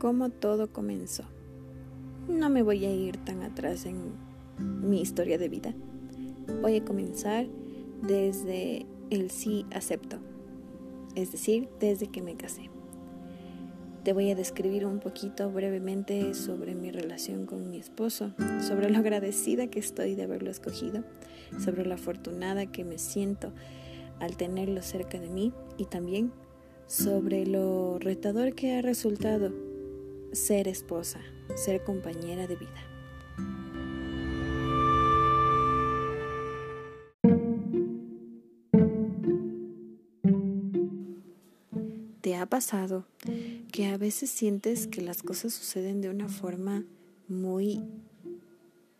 cómo todo comenzó. No me voy a ir tan atrás en mi historia de vida. Voy a comenzar desde el sí acepto, es decir, desde que me casé. Te voy a describir un poquito brevemente sobre mi relación con mi esposo, sobre lo agradecida que estoy de haberlo escogido, sobre lo afortunada que me siento al tenerlo cerca de mí y también sobre lo retador que ha resultado ser esposa, ser compañera de vida. ¿Te ha pasado que a veces sientes que las cosas suceden de una forma muy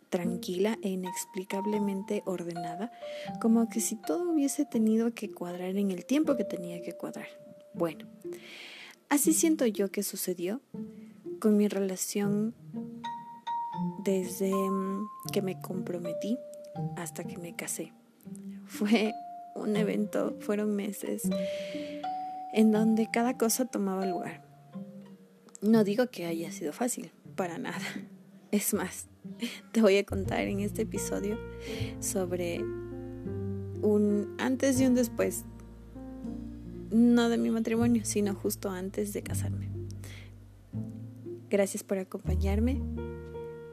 tranquila e inexplicablemente ordenada, como que si todo hubiese tenido que cuadrar en el tiempo que tenía que cuadrar? Bueno, así siento yo que sucedió con mi relación desde mm, que me comprometí hasta que me casé. Fue un evento, fueron meses en donde cada cosa tomaba lugar. No digo que haya sido fácil, para nada. Es más, te voy a contar en este episodio sobre un antes y un después, no de mi matrimonio, sino justo antes de casarme. Gracias por acompañarme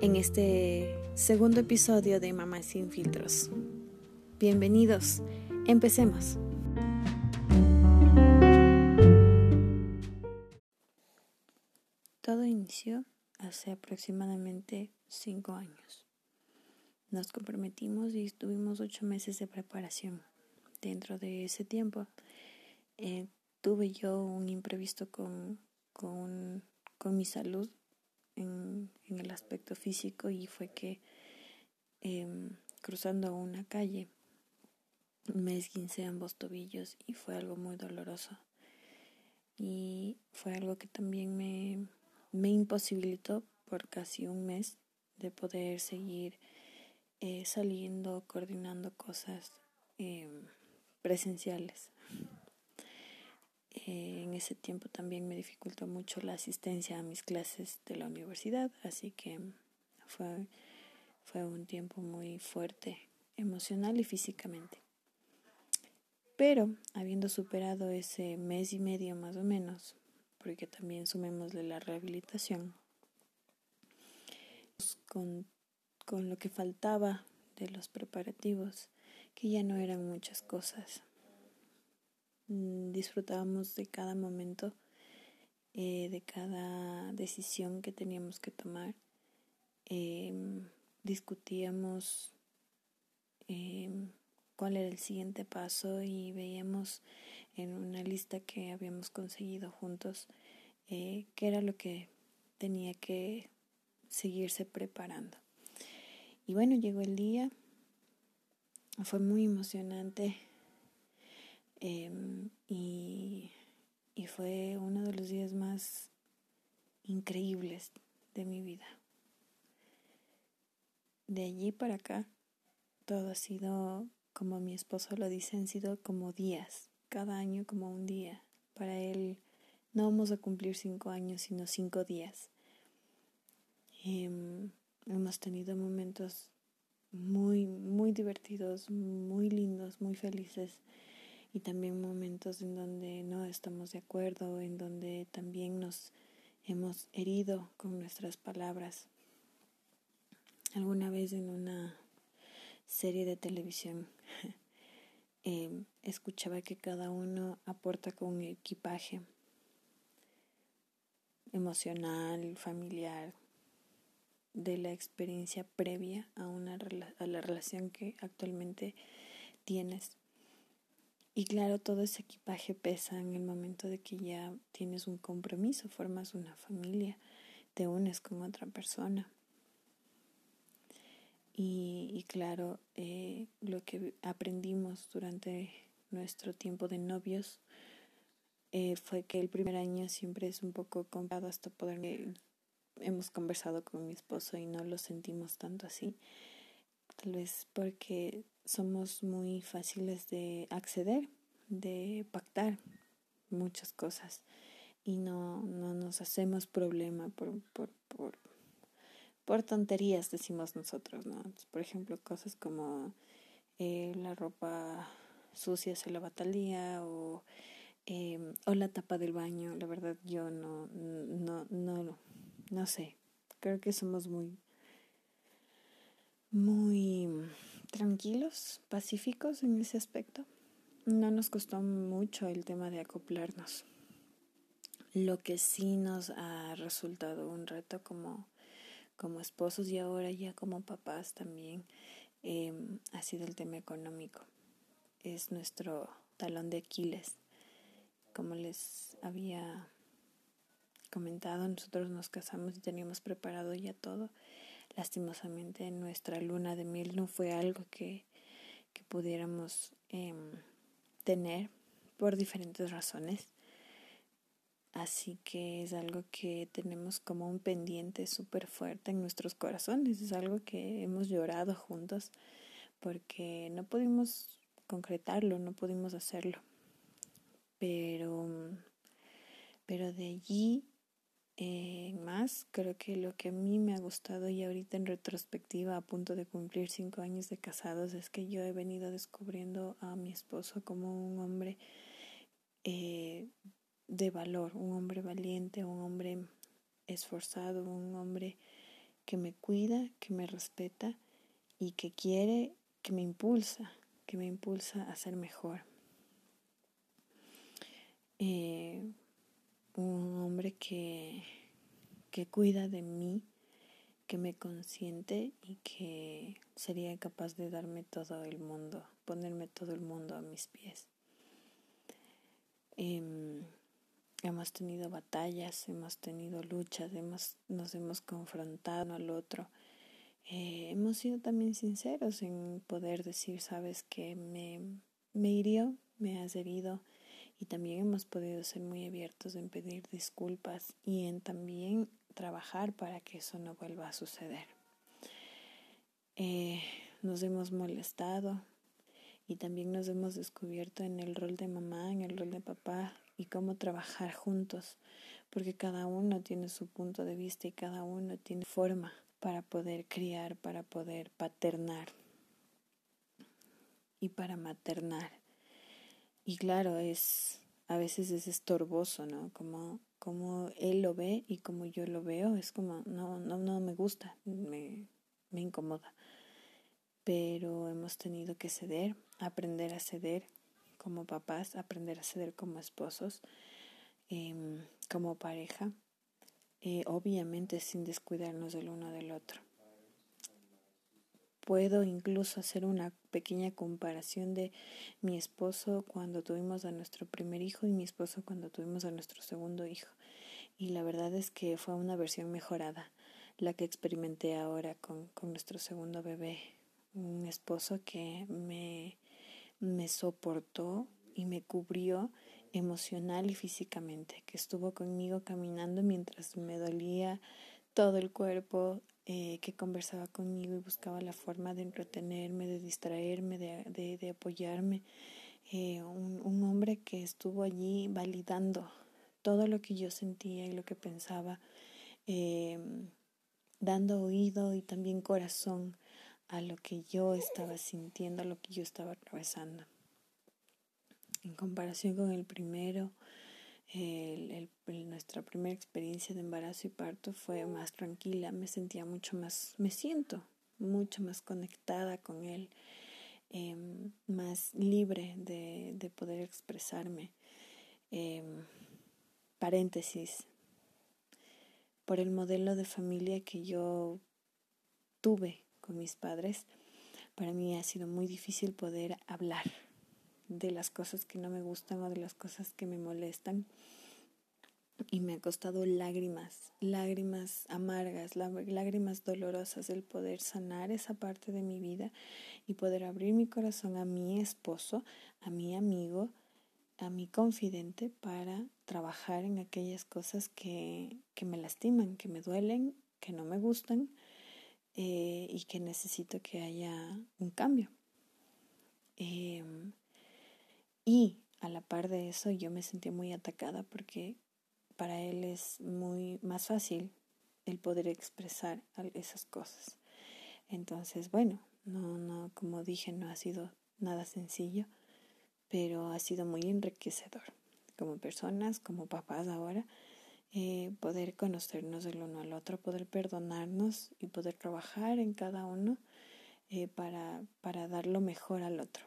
en este segundo episodio de Mamá sin filtros. Bienvenidos, empecemos. Todo inició hace aproximadamente cinco años. Nos comprometimos y estuvimos ocho meses de preparación. Dentro de ese tiempo eh, tuve yo un imprevisto con, con con mi salud en, el aspecto físico y fue que em, cruzando una calle me esguincé ambos tobillos y fue algo muy doloroso y fue algo que también me, me imposibilitó por casi un mes de poder seguir eh, saliendo, coordinando cosas em, presenciales. Eh, en ese tiempo también me dificultó mucho la asistencia a mis clases de la universidad, así que fue, fue un tiempo muy fuerte emocional y físicamente. Pero habiendo superado ese mes y medio más o menos, porque también sumémosle la rehabilitación, con, con lo que faltaba de los preparativos, que ya no eran muchas cosas, disfrutábamos de cada momento, eh, de cada decisión que teníamos que tomar. Em, discutíamos em, cuál era el siguiente paso y veíamos en una lista que habíamos conseguido juntos eh, qué era lo que tenía que seguirse preparando. Y bueno, llegó el día, fue muy emocionante Em, y, y fue uno de los días más increíbles de mi vida. De allí para acá, todo ha sido, como mi esposo lo dice, han sido como días, cada año como un día. Para él no vamos a cumplir cinco años, sino cinco días. Em, hemos tenido momentos muy, muy divertidos, muy lindos, muy felices y también momentos en donde no estamos de acuerdo, en donde también nos hemos herido con nuestras palabras. Alguna vez en una serie de televisión em, escuchaba que cada uno aporta con equipaje emocional, familiar, de la experiencia previa a, una, a la relación que actualmente tienes. Y claro, todo ese equipaje pesa en el momento de que ya tienes un compromiso, formas una familia, te unes con otra persona. Y, claro, eh, lo que aprendimos durante nuestro tiempo de novios eh, fue que el primer año siempre es un poco complicado hasta poder... Eh, hemos conversado con mi esposo y no lo sentimos tanto así. Tal vez porque somos muy fáciles de acceder, de pactar muchas cosas. y no, no nos hacemos problema por, por, por, por tonterías, decimos nosotros, ¿no? Por ejemplo, cosas como eh, la ropa sucia se lava tal día o, eh, o la tapa del baño. La verdad, yo no, no, no, no sé. Creo que somos muy, muy tranquilos, pacíficos en ese aspecto. No nos costó mucho el tema de acoplarnos. Lo que sí nos ha resultado un reto como, como esposos y ahora ya como papás también em, ha sido el tema económico. Es nuestro talón de Aquiles. Como les había comentado, nosotros nos casamos y teníamos preparado ya todo. Lastimosamente nuestra luna de miel no fue algo que, que pudiéramos em, tener por diferentes razones. Así que es algo que tenemos como un pendiente súper fuerte en nuestros corazones. Es algo que hemos llorado juntos porque no pudimos concretarlo, no pudimos hacerlo. Pero, pero de allí eh, más, creo que lo que a mí me ha gustado y ahorita en retrospectiva, a punto de cumplir cinco años de casados, es que yo he venido descubriendo a mi esposo como un hombre eh, de valor, un hombre valiente, un hombre esforzado, un hombre que me cuida, que me respeta y que quiere, que me impulsa, que me impulsa a ser mejor. Eh, un hombre que, que cuida de mí, que me consiente y que sería capaz de darme todo el mundo, ponerme todo el mundo a mis pies. Em, Hemos tenido batallas, hemos tenido luchas, hemos, nos hemos confrontado al otro. Eh, hemos sido también sinceros en poder decir, sabes que me, me hirió, me has herido y también hemos podido ser muy abiertos en pedir disculpas y en también trabajar para que eso no vuelva a suceder. Eh, nos hemos molestado y también nos hemos descubierto en el rol de mamá, en el rol de papá, y cómo trabajar juntos, porque cada uno tiene su punto de vista y cada uno tiene forma para poder criar, para poder paternar y para maternar. Y claro, es a veces es estorboso, ¿no? Como como él lo ve y como yo lo veo, es como no no no me gusta, me me incomoda. Pero hemos tenido que ceder, aprender a ceder como papás, aprender a ceder como esposos, em, como pareja, eh, obviamente sin descuidarnos del uno del otro. Puedo incluso hacer una pequeña comparación de mi esposo cuando tuvimos a nuestro primer hijo y mi esposo cuando tuvimos a nuestro segundo hijo. Y la verdad es que fue una versión mejorada la que experimenté ahora con, con nuestro segundo bebé. Un esposo que me me soportó y me cubrió emocional y físicamente, que estuvo conmigo caminando mientras me dolía todo el cuerpo, eh, que conversaba conmigo y buscaba la forma de entretenerme, de distraerme, de, de, apoyarme. Eh, un, un, hombre que estuvo allí validando todo lo que yo sentía y lo que pensaba, eh, dando oído y también corazón a lo que yo estaba sintiendo, a lo que yo estaba atravesando. En comparación con el primero, el, nuestra primera experiencia de embarazo y parto fue más tranquila, me sentía mucho más, me siento mucho más conectada con él, em, más libre de, de poder expresarme. Em, paréntesis, por el modelo de familia que yo tuve con mis padres, para mí ha sido muy difícil poder hablar de las cosas que no me gustan o de las cosas que me molestan. Y me ha costado lágrimas, lágrimas amargas, lágrimas dolorosas el poder sanar esa parte de mi vida y poder abrir mi corazón a mi esposo, a mi amigo, a mi confidente para trabajar en aquellas cosas que, que me lastiman, que me duelen, que no me gustan eh, y que necesito que haya un cambio. Em, y a la par de eso yo me sentí muy atacada porque para él es muy más fácil el poder expresar esas cosas. Entonces, bueno, no, no, como dije, no ha sido nada sencillo, pero ha sido muy enriquecedor como personas, como papás ahora, eh, poder conocernos el uno al otro, poder perdonarnos y poder trabajar en cada uno eh, para, para dar lo mejor al otro.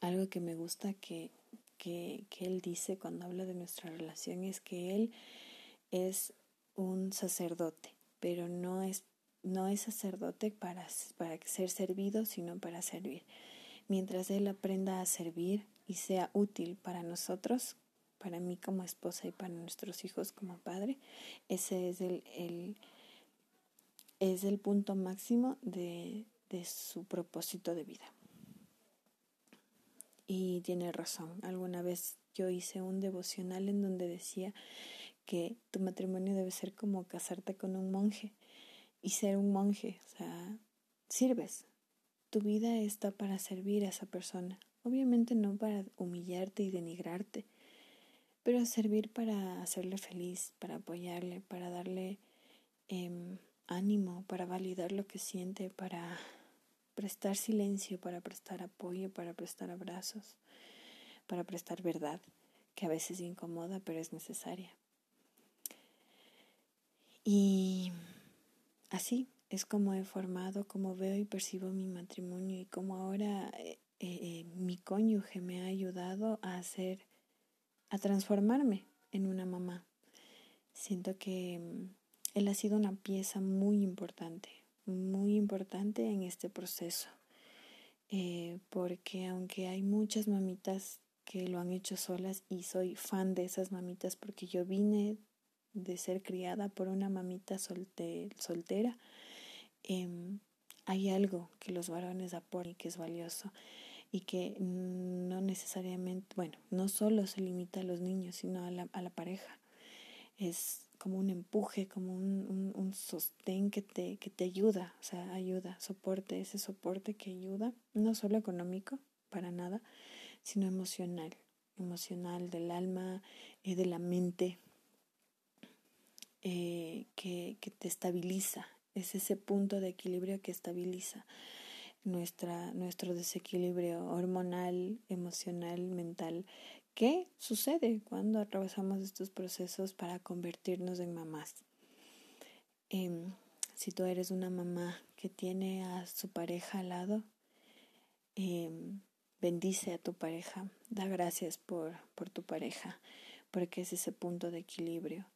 Algo que me gusta que, que, él dice cuando habla de nuestra relación es que él es un sacerdote, pero no es, no es sacerdote para, para ser servido, sino para servir. Mientras él aprenda a servir y sea útil para nosotros, para mí como esposa y para nuestros hijos como padre, ese es el, el es el punto máximo de, de su propósito de vida. Y tiene razón. Alguna vez yo hice un devocional en donde decía que tu matrimonio debe ser como casarte con un monje y ser un monje, o sea, sirves. Tu vida está para servir a esa persona. Obviamente no para humillarte y denigrarte, pero servir para hacerle feliz, para apoyarle, para darle em, ánimo, para validar lo que siente, para prestar silencio, para prestar apoyo, para prestar abrazos, para prestar verdad, que a veces incomoda, pero es necesaria. Y así es como he formado, como veo y percibo mi matrimonio y como ahora eh, eh, mi cónyuge me ha ayudado a hacer, a transformarme en una mamá. Siento que mm, él ha sido una pieza muy importante, muy importante en este proceso. Eh, porque aunque hay muchas mamitas que lo han hecho solas y soy fan de esas mamitas porque yo vine de ser criada por una mamita soltera, em, hay algo que los varones aportan y que es valioso y que no necesariamente, bueno, no solo se limita a los niños, sino a la, a la pareja. Es como un empuje, como un, un, sostén que te, que te ayuda, o sea, ayuda, soporte, ese soporte que ayuda, no solo económico, para nada, sino emocional, emocional del alma, y de la mente, eh, que, que te estabiliza. Es ese punto de equilibrio que estabiliza nuestra, nuestro desequilibrio hormonal, emocional, mental. ¿Qué sucede cuando atravesamos estos procesos para convertirnos en mamás? Eh, si tú eres una mamá que tiene a su pareja al lado, eh, bendice a tu pareja, da gracias por, por tu pareja, porque es ese punto de equilibrio.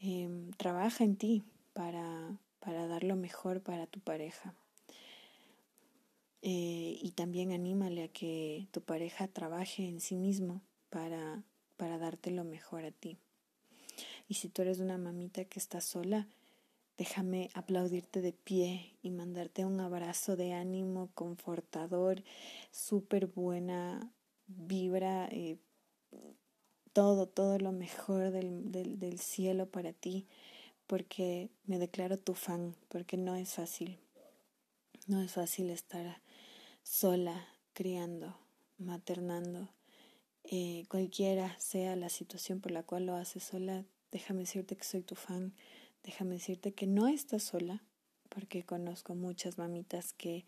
Em, trabaja en ti para, para dar lo mejor para tu pareja. Eh, y también anímale a que tu pareja trabaje en sí mismo para, para darte lo mejor a ti. Y si tú eres una mamita que está sola, déjame aplaudirte de pie y mandarte un abrazo de ánimo confortador, súper buena vibra, eh, todo, todo lo mejor del, del, del cielo para ti, porque me declaro tu fan, porque no es fácil. No es fácil estar sola, criando, maternando. Eh, cualquiera sea la situación por la cual lo haces sola, déjame decirte que soy tu fan, déjame decirte que no estás sola, porque conozco muchas mamitas que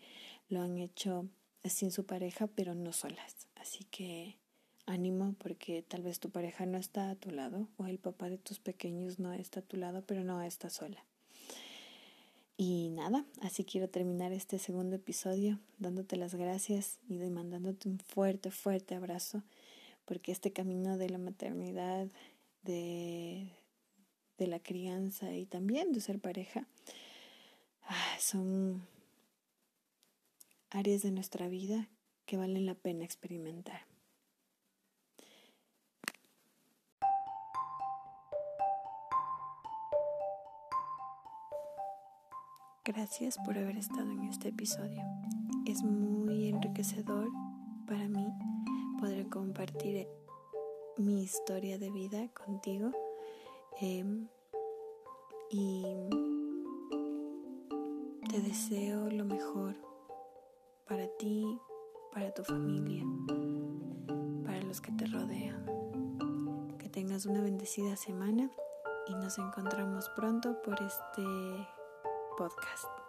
lo han hecho sin su pareja, pero no solas. Así que ánimo porque tal vez tu pareja no está a tu lado o el papá de tus pequeños no está a tu lado, pero no está sola. Y nada, así quiero terminar este segundo episodio dándote las gracias y demandándote un fuerte, fuerte abrazo, porque este camino de la maternidad, de, de la crianza y también de ser pareja, ah, son áreas de nuestra vida que valen la pena experimentar. Gracias por haber estado en este episodio. Es muy enriquecedor para mí poder compartir mi historia de vida contigo em, y te deseo lo mejor para ti, para tu familia, para los que te rodean. Que tengas una bendecida semana y nos encontramos pronto por este podcast.